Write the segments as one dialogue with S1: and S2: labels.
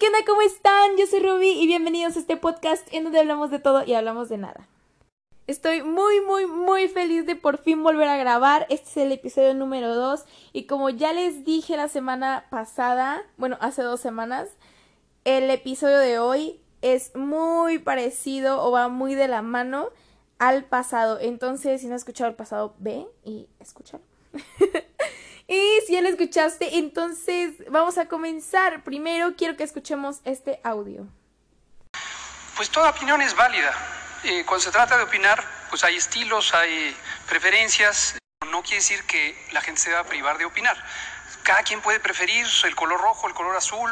S1: ¿qué onda? ¿Cómo están? Yo soy Ruby y bienvenidos a este podcast en donde hablamos de todo y hablamos de nada. Estoy muy, muy, muy feliz de por fin volver a grabar. Este es el episodio número 2 y como ya les dije la semana pasada, bueno, hace dos semanas, el episodio de hoy es muy parecido o va muy de la mano al pasado. Entonces, si no has escuchado el pasado, ve y escúchalo. y si ya lo escuchaste, entonces vamos a comenzar. Primero quiero que escuchemos este audio.
S2: Pues toda opinión es válida. Cuando se trata de opinar, pues hay estilos, hay preferencias. No quiere decir que la gente se va privar de opinar. Cada quien puede preferir el color rojo, el color azul.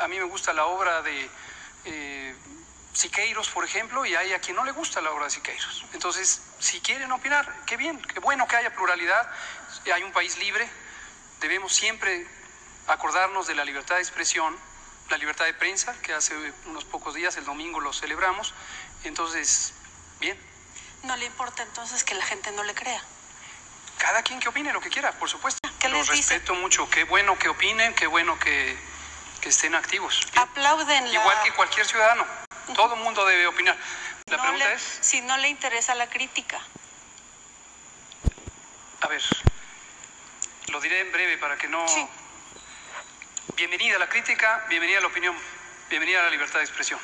S2: A mí me gusta la obra de eh, Siqueiros, por ejemplo, y hay a quien no le gusta la obra de Siqueiros. Entonces, si quieren opinar, qué bien, qué bueno que haya pluralidad. Hay un país libre. Debemos siempre acordarnos de la libertad de expresión, la libertad de prensa, que hace unos pocos días, el domingo, lo celebramos, entonces, bien.
S3: ¿No le importa entonces que la gente no le crea?
S2: Cada quien que opine lo que quiera, por supuesto.
S3: ¿Qué
S2: Los
S3: les dice?
S2: respeto mucho. Qué bueno que opinen, qué bueno que, que estén activos. Bien.
S3: Aplauden la...
S2: Igual que cualquier ciudadano. Todo el mundo debe opinar. La
S3: No
S2: pregunta
S3: le-
S2: es,
S3: Si no le interesa la crítica.
S2: a ver, lo diré en breve para que no...
S3: Sí.
S2: Bienvenida a la crítica, bienvenida a la opinión, bienvenida a la libertad de expresión.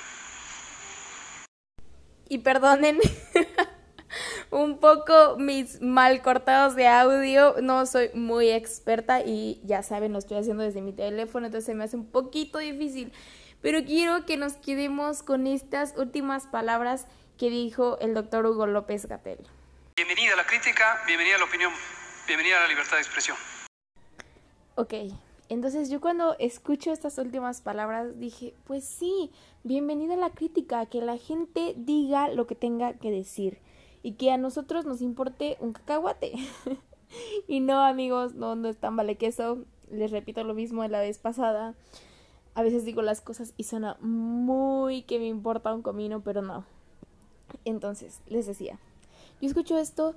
S1: Y perdonen un poco mis mal cortados de audio. No soy muy experta y ya saben, lo estoy haciendo desde mi teléfono, entonces se me hace un poquito difícil. Pero quiero que nos quedemos con estas últimas palabras que dijo el doctor Hugo López Gatel.
S2: Bienvenida a la crítica, bienvenida a la opinión, bienvenida a la libertad de expresión.
S1: Ok, entonces yo cuando escucho estas últimas palabras dije, pues sí, bienvenida a la crítica, que la gente diga lo que tenga que decir y que a nosotros nos importe un cacahuate. y no, amigos, no, no es tan vale queso, les repito lo mismo de la vez pasada. A veces digo las cosas y suena muy que me importa un comino, pero no. Entonces, les decía, yo escucho esto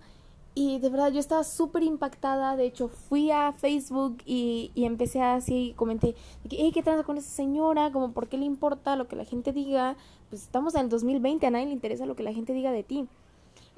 S1: y de verdad yo estaba súper impactada. De hecho, fui a Facebook y, y empecé así, comenté, de que, "Ey, ¿qué tranza con esa señora? Como, ¿por qué le importa lo que la gente diga? Pues estamos en el 2020, a nadie le interesa lo que la gente diga de ti.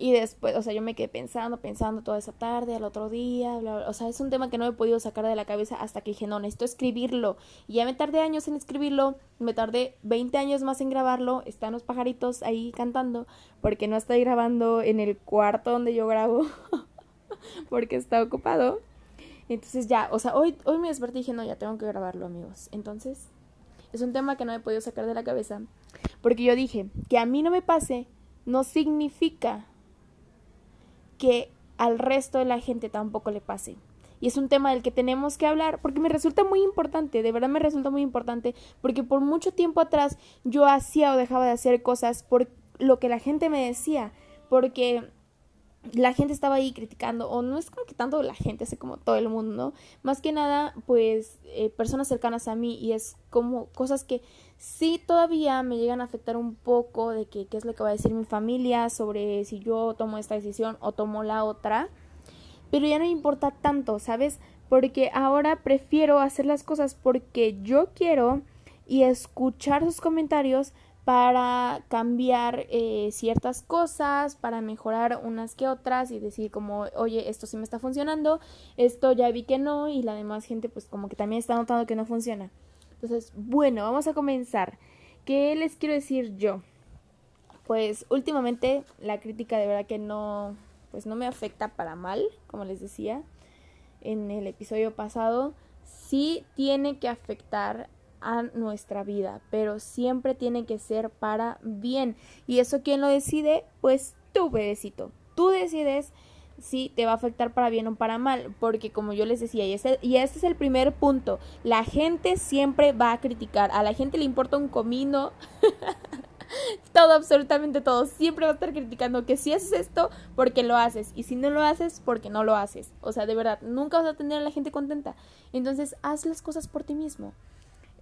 S1: Y después, o sea, yo me quedé pensando, pensando toda esa tarde, al otro día, bla, bla. o sea, es un tema que no he podido sacar de la cabeza hasta que dije, no, necesito escribirlo. Y ya me tardé años en escribirlo, me tardé 20 años más en grabarlo, están los pajaritos ahí cantando, porque no estoy grabando en el cuarto donde yo grabo, porque está ocupado. Entonces ya, o sea, hoy, hoy me desperté y dije, no, ya tengo que grabarlo, amigos. Entonces, es un tema que no he podido sacar de la cabeza, porque yo dije, que a mí no me pase, no significa que al resto de la gente tampoco le pase. Y es un tema del que tenemos que hablar porque me resulta muy importante, de verdad me resulta muy importante, porque por mucho tiempo atrás yo hacía o dejaba de hacer cosas por lo que la gente me decía, porque la gente estaba ahí criticando, o no es como que tanto la gente, es como todo el mundo. Más que nada, pues, eh, personas cercanas a mí, y es como cosas que sí todavía me llegan a afectar un poco de que qué es lo que va a decir mi familia sobre si yo tomo esta decisión o tomo la otra, pero ya no me importa tanto, ¿sabes? Porque ahora prefiero hacer las cosas porque yo quiero y escuchar sus comentarios para cambiar eh, ciertas cosas, para mejorar unas que otras y decir como, oye, esto sí me está funcionando, esto ya vi que no y la demás gente pues como que también está notando que no funciona. Entonces, bueno, vamos a comenzar. ¿Qué les quiero decir yo? Pues últimamente la crítica de verdad que no, pues no me afecta para mal, como les decía en el episodio pasado, sí tiene que afectar a nuestra vida, pero siempre tiene que ser para bien. ¿Y eso quién lo decide? Pues tú, bebecito. Tú decides si te va a afectar para bien o para mal, porque como yo les decía, y este, y este es el primer punto, la gente siempre va a criticar, a la gente le importa un comino, todo, absolutamente todo, siempre va a estar criticando que si haces esto, porque lo haces, y si no lo haces, porque no lo haces, o sea, de verdad, nunca vas a tener a la gente contenta, entonces haz las cosas por ti mismo,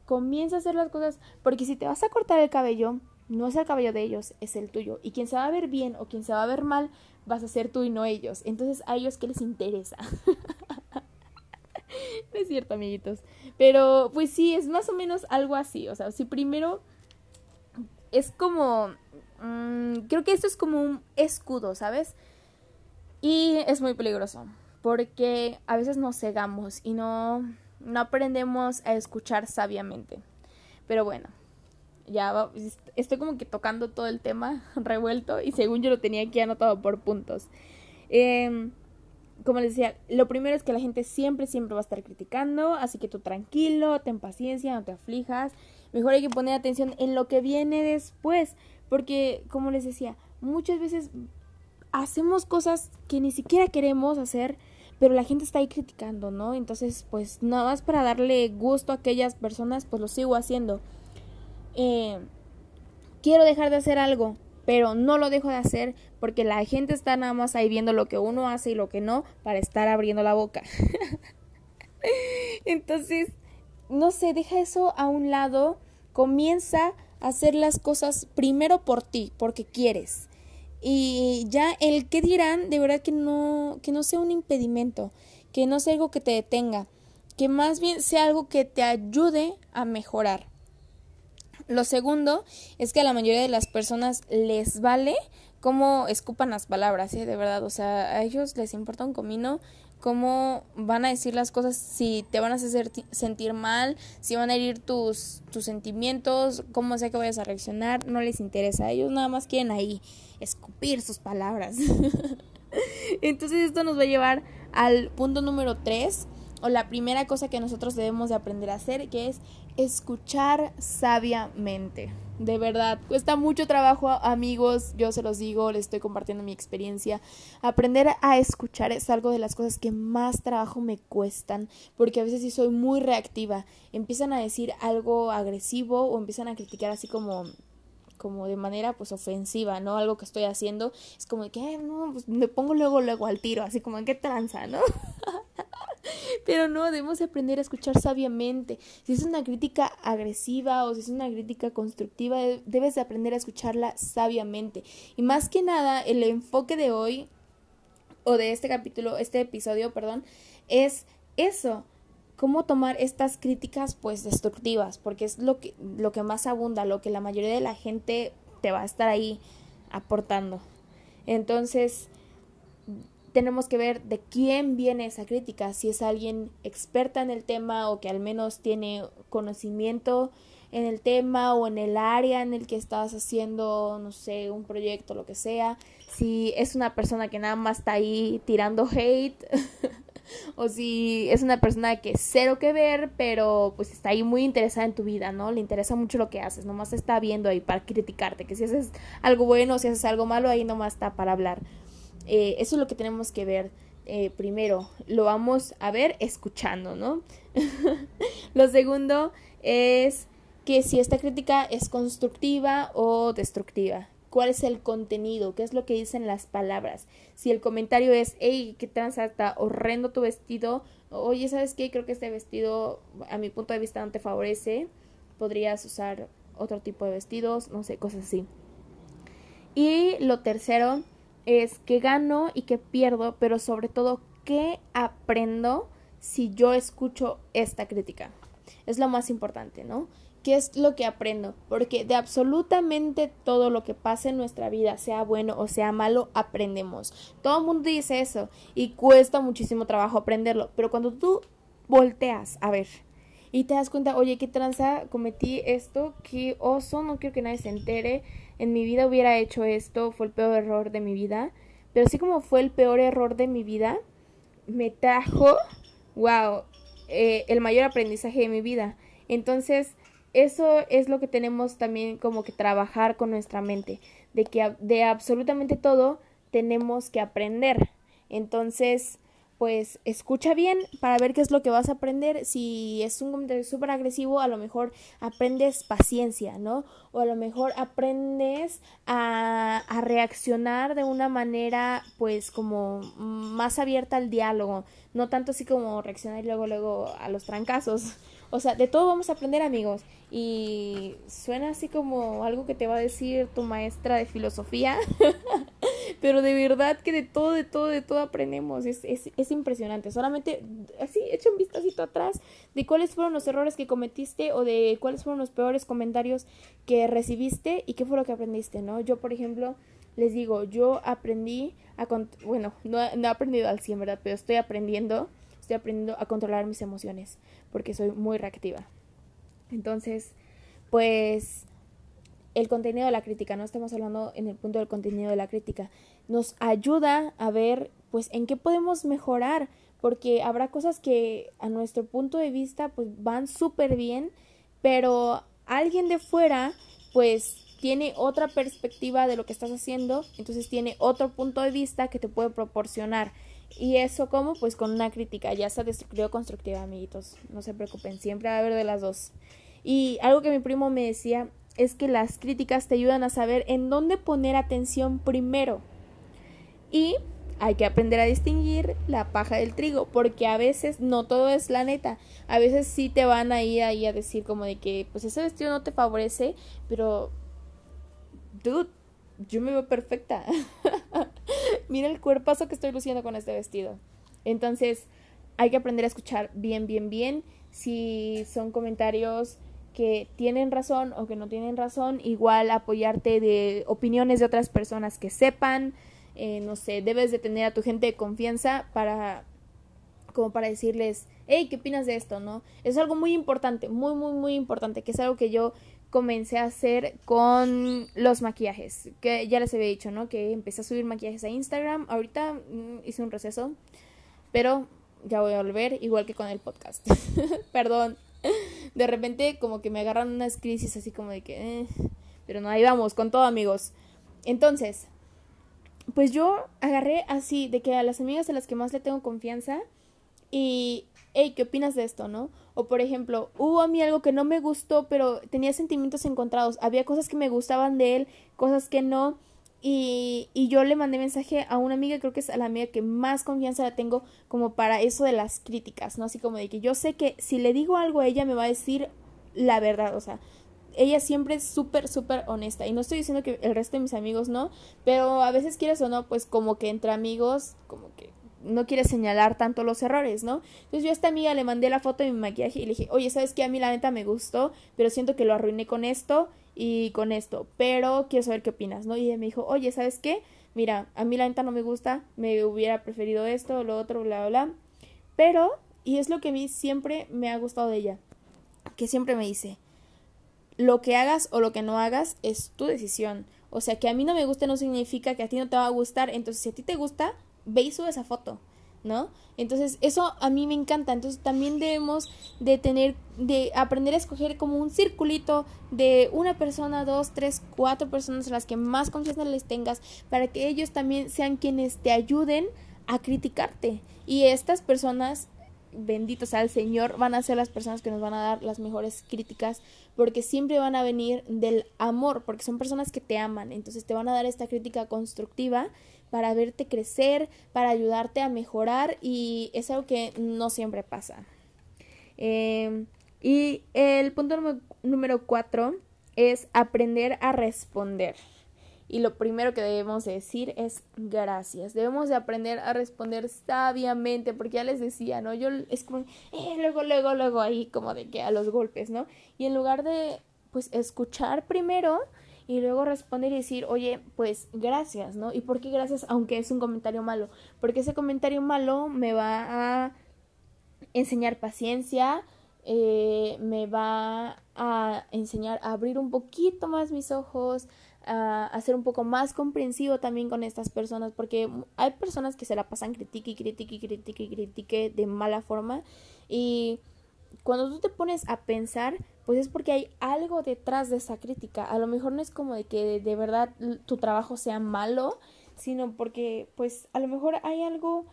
S1: comienza a hacer las cosas, porque si te vas a cortar el cabello, no es el cabello de ellos, es el tuyo. Y quien se va a ver bien o quien se va a ver mal, vas a ser tú y no ellos. Entonces, a ellos, ¿qué les interesa? es cierto, amiguitos. Pero pues sí, es más o menos algo así. O sea, si primero es como... Mm, creo que esto es como un escudo, ¿sabes? Y es muy peligroso. Porque a veces nos cegamos y no, no aprendemos a escuchar sabiamente. Pero bueno, ya estoy como que tocando todo el tema revuelto y según yo lo tenía aquí anotado por puntos. Eh, como les decía, lo primero es que la gente siempre, siempre va a estar criticando, así que tú tranquilo, ten paciencia, no te aflijas. Mejor hay que poner atención en lo que viene después, porque como les decía, muchas veces hacemos cosas que ni siquiera queremos hacer, pero la gente está ahí criticando, ¿no? Entonces, pues nada más para darle gusto a aquellas personas, pues lo sigo haciendo. Eh, quiero dejar de hacer algo, pero no lo dejo de hacer porque la gente está nada más ahí viendo lo que uno hace y lo que no para estar abriendo la boca. Entonces, no sé, deja eso a un lado, comienza a hacer las cosas primero por ti, porque quieres. Y ya el que dirán, de verdad que no que no sea un impedimento, que no sea algo que te detenga, que más bien sea algo que te ayude a mejorar. Lo segundo es que a la mayoría de las personas les vale cómo escupan las palabras, ¿eh? de verdad. O sea, a ellos les importa un comino cómo van a decir las cosas, si te van a hacer sentir mal, si van a herir tus, tus sentimientos, cómo sea que vayas a reaccionar, no les interesa. Ellos nada más quieren ahí escupir sus palabras. Entonces esto nos va a llevar al punto número 3 o la primera cosa que nosotros debemos de aprender a hacer, que es escuchar sabiamente. De verdad, cuesta mucho trabajo, amigos, yo se los digo, les estoy compartiendo mi experiencia. Aprender a escuchar es algo de las cosas que más trabajo me cuestan, porque a veces sí soy muy reactiva. Empiezan a decir algo agresivo o empiezan a criticar así como como de manera pues ofensiva, ¿no? Algo que estoy haciendo, es como de que, no, pues me pongo luego, luego al tiro, así como en qué tranza, ¿no? Pero no, debemos aprender a escuchar sabiamente. Si es una crítica agresiva o si es una crítica constructiva, debes de aprender a escucharla sabiamente. Y más que nada, el enfoque de hoy, o de este capítulo, este episodio, perdón, es eso, cómo tomar estas críticas pues destructivas, porque es lo que, lo que más abunda, lo que la mayoría de la gente te va a estar ahí aportando. Entonces, tenemos que ver de quién viene esa crítica, si es alguien experta en el tema o que al menos tiene conocimiento en el tema o en el área en el que estás haciendo, no sé, un proyecto, lo que sea, si es una persona que nada más está ahí tirando hate o si es una persona que cero que ver, pero pues está ahí muy interesada en tu vida, ¿no? Le interesa mucho lo que haces, nomás está viendo ahí para criticarte, que si haces algo bueno o si haces algo malo, ahí nomás está para hablar. Eh, eso es lo que tenemos que ver eh, primero. Lo vamos a ver escuchando, ¿no? lo segundo es que si esta crítica es constructiva o destructiva. ¿Cuál es el contenido? ¿Qué es lo que dicen las palabras? Si el comentario es, hey, qué transa, horrendo tu vestido. Oye, ¿sabes qué? Creo que este vestido, a mi punto de vista, no te favorece. Podrías usar otro tipo de vestidos, no sé, cosas así. Y lo tercero es que gano y que pierdo, pero sobre todo qué aprendo si yo escucho esta crítica. Es lo más importante, ¿no? ¿Qué es lo que aprendo? Porque de absolutamente todo lo que pasa en nuestra vida, sea bueno o sea malo, aprendemos. Todo el mundo dice eso y cuesta muchísimo trabajo aprenderlo, pero cuando tú volteas a ver y te das cuenta, oye, qué tranza, cometí esto, qué oso, no quiero que nadie se entere, en mi vida hubiera hecho esto, fue el peor error de mi vida, pero así como fue el peor error de mi vida, me trajo, wow, eh, el mayor aprendizaje de mi vida. Entonces, eso es lo que tenemos también como que trabajar con nuestra mente, de que de absolutamente todo tenemos que aprender. Entonces, pues escucha bien para ver qué es lo que vas a aprender. Si es un comentario súper agresivo, a lo mejor aprendes paciencia, ¿no? O a lo mejor aprendes a, reaccionar de una manera, pues, como más abierta al diálogo. No tanto así como reaccionar luego, luego a los trancazos. O sea, de todo vamos a aprender, amigos. Y suena así como algo que te va a decir tu maestra de filosofía. Pero de verdad que de todo, de todo, de todo aprendemos. Es, es, es impresionante. Solamente así, echa un vistacito atrás de cuáles fueron los errores que cometiste o de cuáles fueron los peores comentarios que recibiste y qué fue lo que aprendiste, ¿no? Yo, por ejemplo, les digo, yo aprendí a... Bueno, no, no he aprendido al 100, ¿verdad? Pero estoy aprendiendo, estoy aprendiendo a controlar mis emociones porque soy muy reactiva. Entonces, pues el contenido de la crítica, no estamos hablando en el punto del contenido de la crítica, nos ayuda a ver pues en qué podemos mejorar, porque habrá cosas que a nuestro punto de vista pues van súper bien, pero alguien de fuera pues tiene otra perspectiva de lo que estás haciendo, entonces tiene otro punto de vista que te puede proporcionar. Y eso como pues con una crítica, ya sea destructiva o constructiva, amiguitos, no se preocupen, siempre va a haber de las dos. Y algo que mi primo me decía es que las críticas te ayudan a saber en dónde poner atención primero. Y hay que aprender a distinguir la paja del trigo, porque a veces no todo es la neta. A veces sí te van a ir ahí a decir como de que pues ese vestido no te favorece, pero dude, yo me veo perfecta. Mira el cuerpazo que estoy luciendo con este vestido. Entonces, hay que aprender a escuchar bien, bien, bien. Si son comentarios que tienen razón o que no tienen razón, igual apoyarte de opiniones de otras personas que sepan, eh, no sé, debes de tener a tu gente de confianza para, como para decirles, hey, ¿qué opinas de esto? ¿No? Es algo muy importante, muy, muy, muy importante, que es algo que yo comencé a hacer con los maquillajes, que ya les había dicho, ¿no? Que empecé a subir maquillajes a Instagram, ahorita mm, hice un receso, pero ya voy a volver, igual que con el podcast. Perdón de repente como que me agarran unas crisis así como de que... Eh, pero no, ahí vamos, con todo amigos. Entonces, pues yo agarré así de que a las amigas a las que más le tengo confianza y, hey, ¿qué opinas de esto, no? O por ejemplo, hubo a mí algo que no me gustó, pero tenía sentimientos encontrados. Había cosas que me gustaban de él, cosas que no. Y, y yo le mandé mensaje a una amiga, creo que es a la amiga que más confianza la tengo como para eso de las críticas, ¿no? Así como de que yo sé que si le digo algo a ella me va a decir la verdad, o sea, ella siempre es súper, súper honesta. Y no estoy diciendo que el resto de mis amigos no, pero a veces quieres o no, pues como que entre amigos, como que no quieres señalar tanto los errores, ¿no? Entonces yo a esta amiga le mandé la foto de mi maquillaje y le dije, oye, ¿sabes qué? A mí la neta me gustó, pero siento que lo arruiné con esto y con esto, pero quiero saber qué opinas, ¿no? Y ella me dijo, oye, ¿sabes qué? Mira, a mí la neta no me gusta, me hubiera preferido esto, lo otro, bla, bla, bla. Pero, y es lo que a mí siempre me ha gustado de ella, que siempre me dice, lo que hagas o lo que no hagas es tu decisión. O sea, que a mí no me guste no significa que a ti no te va a gustar. Entonces, si a ti te gusta, ve y esa foto. ¿no? Entonces, eso a mí me encanta. Entonces, también debemos de tener, de aprender a escoger como un circulito de una persona, dos, tres, cuatro personas a las que más confianza les tengas para que ellos también sean quienes te ayuden a criticarte. Y estas personas benditos al Señor, van a ser las personas que nos van a dar las mejores críticas, porque siempre van a venir del amor, porque son personas que te aman, entonces te van a dar esta crítica constructiva para verte crecer, para ayudarte a mejorar y es algo que no siempre pasa. Em, y el punto número cuatro es aprender a responder. Y lo primero que debemos decir es gracias. Debemos de aprender a responder sabiamente, porque ya les decía, ¿no? Yo es como, eh, luego, luego, luego ahí como de que a los golpes, ¿no? Y en lugar de, pues, escuchar primero, y luego responder y decir, oye, pues gracias, ¿no? ¿Y por qué gracias aunque es un comentario malo? Porque ese comentario malo me va a enseñar paciencia, eh, me va a enseñar a abrir un poquito más mis ojos, a, ser un poco más comprensivo también con estas personas, porque hay personas que se la pasan critique y critique y critique y critique de mala forma y cuando tú te pones a pensar, pues es porque hay algo detrás de esa crítica. A lo mejor no es como de que de verdad tu trabajo sea malo, sino porque pues a lo mejor hay algo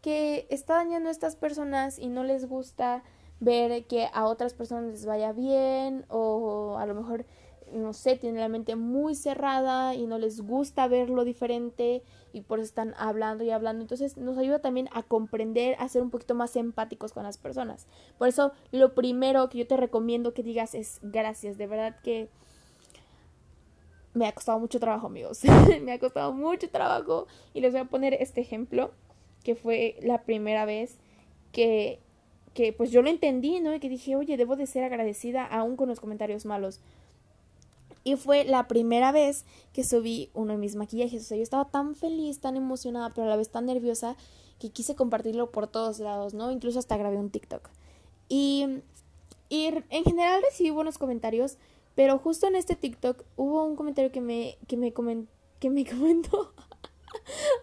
S1: que está dañando a estas personas y no les gusta ver que a otras personas les vaya bien o a lo mejor no sé, tienen la mente muy cerrada y no les gusta ver lo diferente y por eso están hablando y hablando. Entonces nos ayuda también a comprender, a ser un poquito más empáticos con las personas. Por eso lo primero que yo te recomiendo que digas es gracias. De verdad que me ha costado mucho trabajo, amigos. me ha costado mucho trabajo. Y les voy a poner este ejemplo, que fue la primera vez que, que pues yo lo entendí, ¿no? Y que dije, oye, debo de ser agradecida aún con los comentarios malos. Y fue la primera vez que subí uno de mis maquillajes. O sea, yo estaba tan feliz, tan emocionada, pero a la vez tan nerviosa que quise compartirlo por todos lados, ¿no? Incluso hasta grabé un TikTok. Y, y en general recibí buenos comentarios, pero justo en este TikTok hubo un comentario que me, que me, que me comentó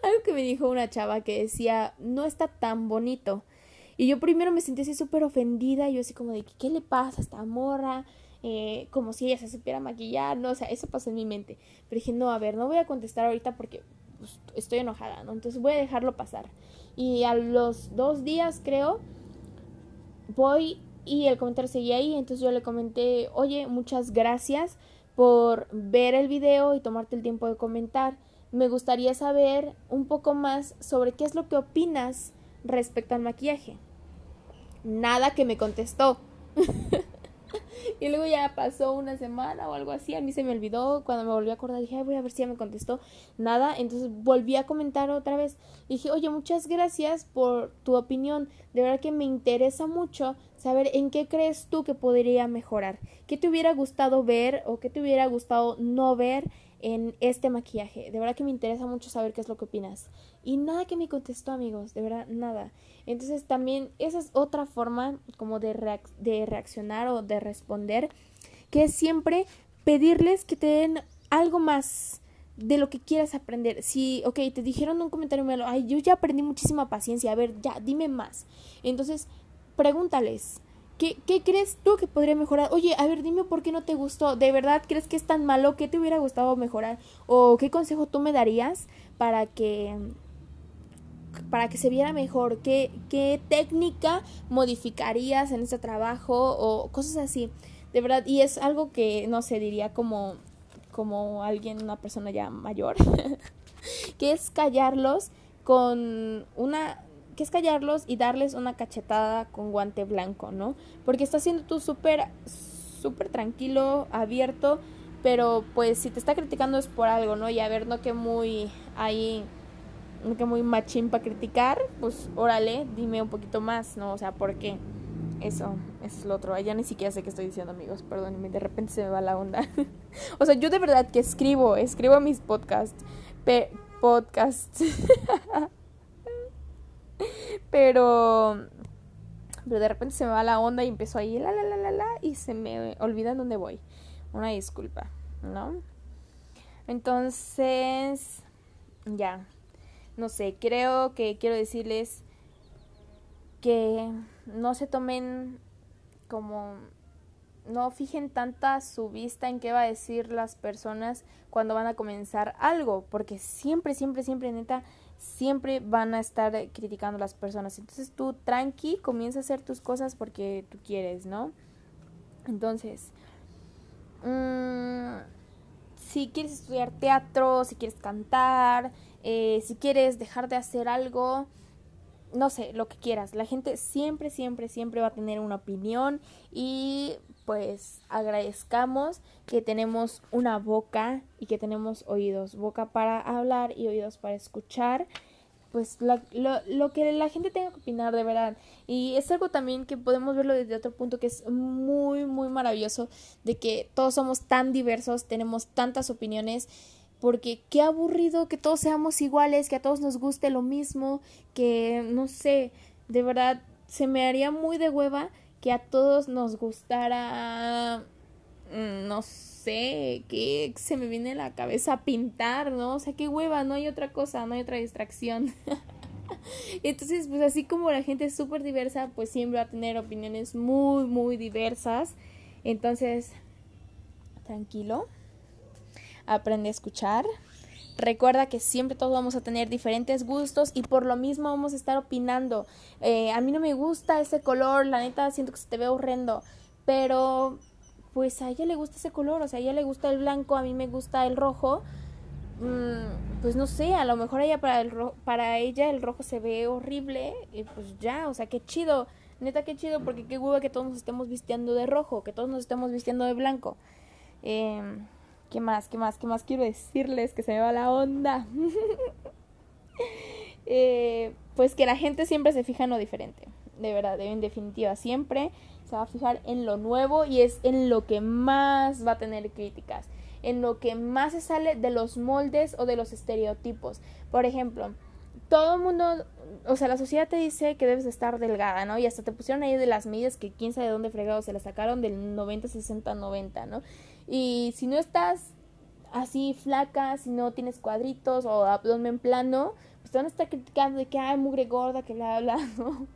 S1: algo que me dijo una chava que decía, no está tan bonito. Y yo primero me sentí así súper ofendida, yo así como de, ¿qué le pasa a esta morra? Eh, como si ella se supiera maquillar, no, o sea, eso pasó en mi mente. Pero dije, no, a ver, no voy a contestar ahorita porque pues, estoy enojada, ¿no? Entonces voy a dejarlo pasar. Y a los dos días, creo, voy y el comentario seguía ahí, entonces yo le comenté, oye, muchas gracias por ver el video y tomarte el tiempo de comentar. Me gustaría saber un poco más sobre qué es lo que opinas respecto al maquillaje. Nada que me contestó. y luego ya pasó una semana o algo así, a mí se me olvidó, cuando me volví a acordar dije, Ay, voy a ver si ya me contestó, nada, entonces volví a comentar otra vez, dije, oye, muchas gracias por tu opinión, de verdad que me interesa mucho saber en qué crees tú que podría mejorar, qué te hubiera gustado ver o qué te hubiera gustado no ver en este maquillaje. De verdad que me interesa mucho saber qué es lo que opinas. Y nada que me contestó, amigos, de verdad, nada. Entonces también esa es otra forma como de, reaccionar o de responder, que es siempre pedirles que te den algo más de lo que quieras aprender. Si, ok, te dijeron un comentario malo, ay, yo ya aprendí muchísima paciencia, a ver, ya, dime más. Entonces, pregúntales, ¿Qué, ¿Qué, crees tú que podría mejorar? Oye, a ver, dime por qué no te gustó. ¿De verdad crees que es tan malo? ¿Qué te hubiera gustado mejorar? ¿O qué consejo tú me darías para que para que se viera mejor? ¿Qué, qué técnica modificarías en este trabajo? O cosas así. De verdad, y es algo que, no sé, diría como, como alguien, una persona ya mayor, que es callarlos con una que es callarlos y darles una cachetada con guante blanco, ¿no? Porque estás siendo tú súper, súper tranquilo, abierto, pero pues si te está criticando es por algo, ¿no? Y a ver, no que muy ahí, no que muy machín para criticar, pues órale, dime un poquito más, ¿no? O sea, ¿por qué? Eso, es lo otro. Ya ni siquiera sé qué estoy diciendo, amigos. Perdónenme, de repente se me va la onda. o sea, yo de verdad que escribo, escribo mis podcasts. Podcasts. Pero, pero de repente se me va la onda y empezó ahí la la la la la y se me olvida dónde voy. Una disculpa, ¿no? Entonces, ya. No sé, creo que quiero decirles que no se tomen como no fijen tanta su vista en qué va a decir las personas cuando van a comenzar algo, porque siempre, siempre, siempre, neta, siempre van a estar criticando a las personas. Entonces tú tranqui, comienza a hacer tus cosas porque tú quieres, ¿no? Entonces, mmm, si quieres estudiar teatro, si quieres cantar, eh, si quieres dejar de hacer algo, no sé, lo que quieras. La gente siempre, siempre, siempre va a tener una opinión y pues agradezcamos que tenemos una boca y que tenemos oídos, boca para hablar y oídos para escuchar, pues lo, lo, que la gente tenga que opinar de verdad. Y es algo también que podemos verlo desde otro punto que es muy, muy maravilloso, de que todos somos tan diversos, tenemos tantas opiniones porque qué aburrido que todos seamos iguales, que a todos nos guste lo mismo, que no sé, de verdad se me haría muy de hueva que a todos nos gustara, mm, no sé, que se me viene a la cabeza pintar, ¿no? O sea, qué hueva, no hay otra cosa, no hay otra distracción. Entonces, pues así como la gente es súper diversa, pues siempre va a tener opiniones muy, muy diversas. Entonces, tranquilo, aprende a escuchar Recuerda que siempre todos vamos a tener diferentes gustos y por lo mismo vamos a estar opinando. Eh, a mí no me gusta ese color, la neta siento que se te ve horrendo, pero pues a ella le gusta ese color, o sea, a ella le gusta el blanco, a mí me gusta el rojo. Mm, pues no sé, a lo mejor ella para, el para ella el rojo se ve horrible y pues ya, o sea, qué chido. Neta, qué chido, porque qué hueva que todos nos estemos vistiendo de rojo, que todos nos estemos vistiendo de blanco. Eh, ¿Qué más? ¿Qué más? ¿Qué más quiero decirles? Que se me va la onda. Eh, pues que la gente siempre se fija en lo diferente. De verdad, en definitiva, siempre se va a fijar en lo nuevo y es en lo que más va a tener críticas. En lo que más se sale de los moldes o de los estereotipos. Por ejemplo, todo el mundo, o sea, la sociedad te dice que debes estar delgada, ¿no? Y hasta te pusieron ahí de las medidas que quién sabe de dónde fregado se las sacaron del 90, 60, 90, ¿no? Y si no estás así flaca, si no tienes cuadritos o abdomen plano, pues te van a estar criticando de que hay mugre gorda, que la habla, ¿no?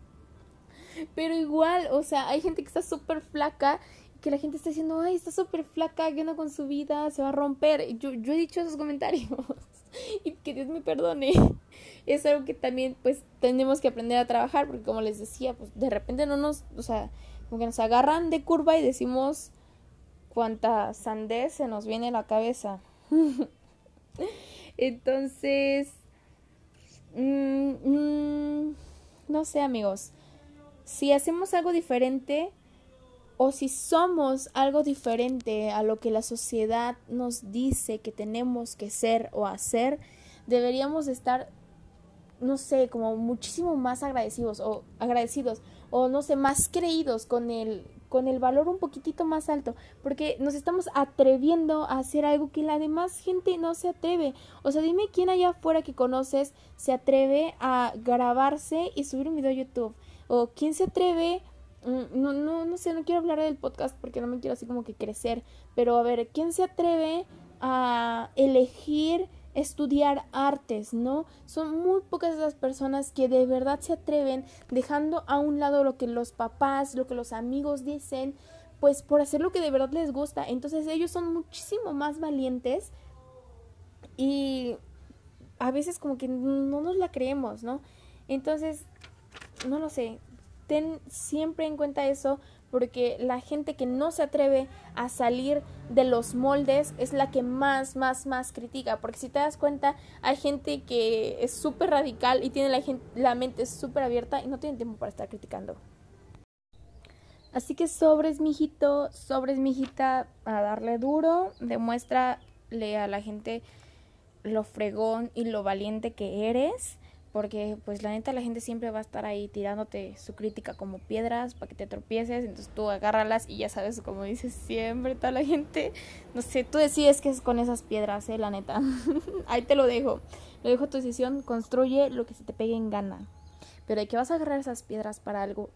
S1: Pero igual, o sea, hay gente que está súper flaca que la gente está diciendo, ay, está súper flaca, ¿qué onda con su vida? Se va a romper. Yo, yo he dicho esos comentarios y que Dios me perdone. Es algo que también, pues, tenemos que aprender a trabajar porque, como les decía, pues, de repente no nos, o sea, como que nos agarran de curva y decimos cuánta sandez se nos viene a la cabeza. Entonces, mmm, mmm, no sé, amigos si hacemos algo diferente o si somos algo diferente a lo que la sociedad nos dice que tenemos que ser o hacer, deberíamos estar, no sé, como muchísimo más agradecidos o agradecidos o no sé, más creídos con el con el valor un poquitito más alto, porque nos estamos atreviendo a hacer algo que la demás gente no se atreve. O sea, dime quién allá afuera que conoces se atreve a grabarse y subir un video a YouTube o quién se atreve no, no, no sé, no quiero hablar del podcast porque no me quiero así como que crecer, pero a ver, ¿quién se atreve a elegir estudiar artes, ¿no? Son muy pocas las personas que de verdad se atreven dejando a un lado lo que los papás, lo que los amigos dicen, pues por hacer lo que de verdad les gusta. Entonces ellos son muchísimo más valientes y a veces como que no nos la creemos, ¿no? Entonces no lo sé, ten siempre en cuenta eso porque la gente que no se atreve a salir de los moldes es la que más, más, más critica. Porque si te das cuenta, hay gente que es súper radical y tiene la, la mente súper abierta y no tiene tiempo para estar criticando. Así que sobres, mijito, sobres, mijita, a darle duro, demuéstrale a la gente lo fregón y lo valiente que eres porque pues la neta la gente siempre va a estar ahí tirándote su crítica como piedras para que te tropieces, entonces tú agárralas y ya sabes, como dices siempre toda la gente, no sé, tú decides qué es con esas piedras, eh, la neta. ahí te lo dejo. Lo dejo a tu decisión, construye lo que se te pegue en gana. Pero de que vas a agarrar esas piedras para algo,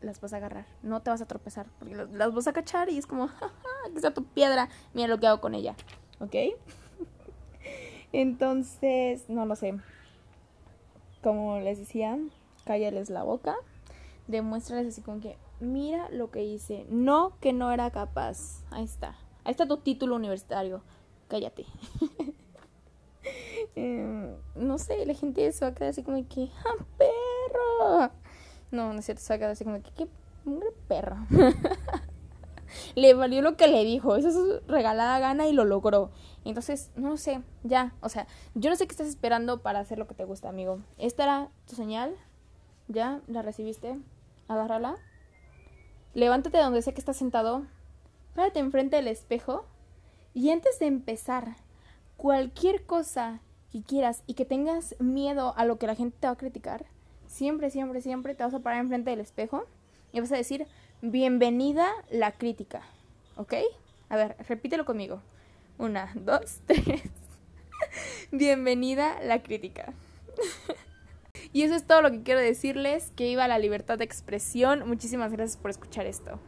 S1: las vas a agarrar, no te vas a tropezar, porque las vas a cachar y es como, jaja, aquí está tu piedra, mira lo que hago con ella, ¿ok? Entonces, no lo sé como les decía, cállales la boca, demuéstrales así como que, mira lo que hice, no que no era capaz, ahí está, ahí está tu título universitario, cállate. Em, no sé, la gente se va a quedar así como que, ¡ah, perro! No, no es cierto, se va a quedar así como que, ¡qué perro! le valió lo que le dijo, eso es su regalada gana y lo logró. Entonces, no sé, ya, o sea, yo no sé qué estás esperando para hacer lo que te gusta, amigo. Esta era tu señal, ya, la recibiste, agárrala. Levántate donde sea que estás sentado, párate enfrente del espejo y antes de empezar, cualquier cosa que quieras y que tengas miedo a lo que la gente te va a criticar, siempre, siempre, siempre te vas a parar enfrente del espejo y vas a decir, bienvenida la crítica, ¿ok? A ver, repítelo conmigo. Una, dos, tres. Bienvenida la crítica. y eso es todo lo que quiero decirles, que iba la libertad de expresión. Muchísimas gracias por escuchar esto.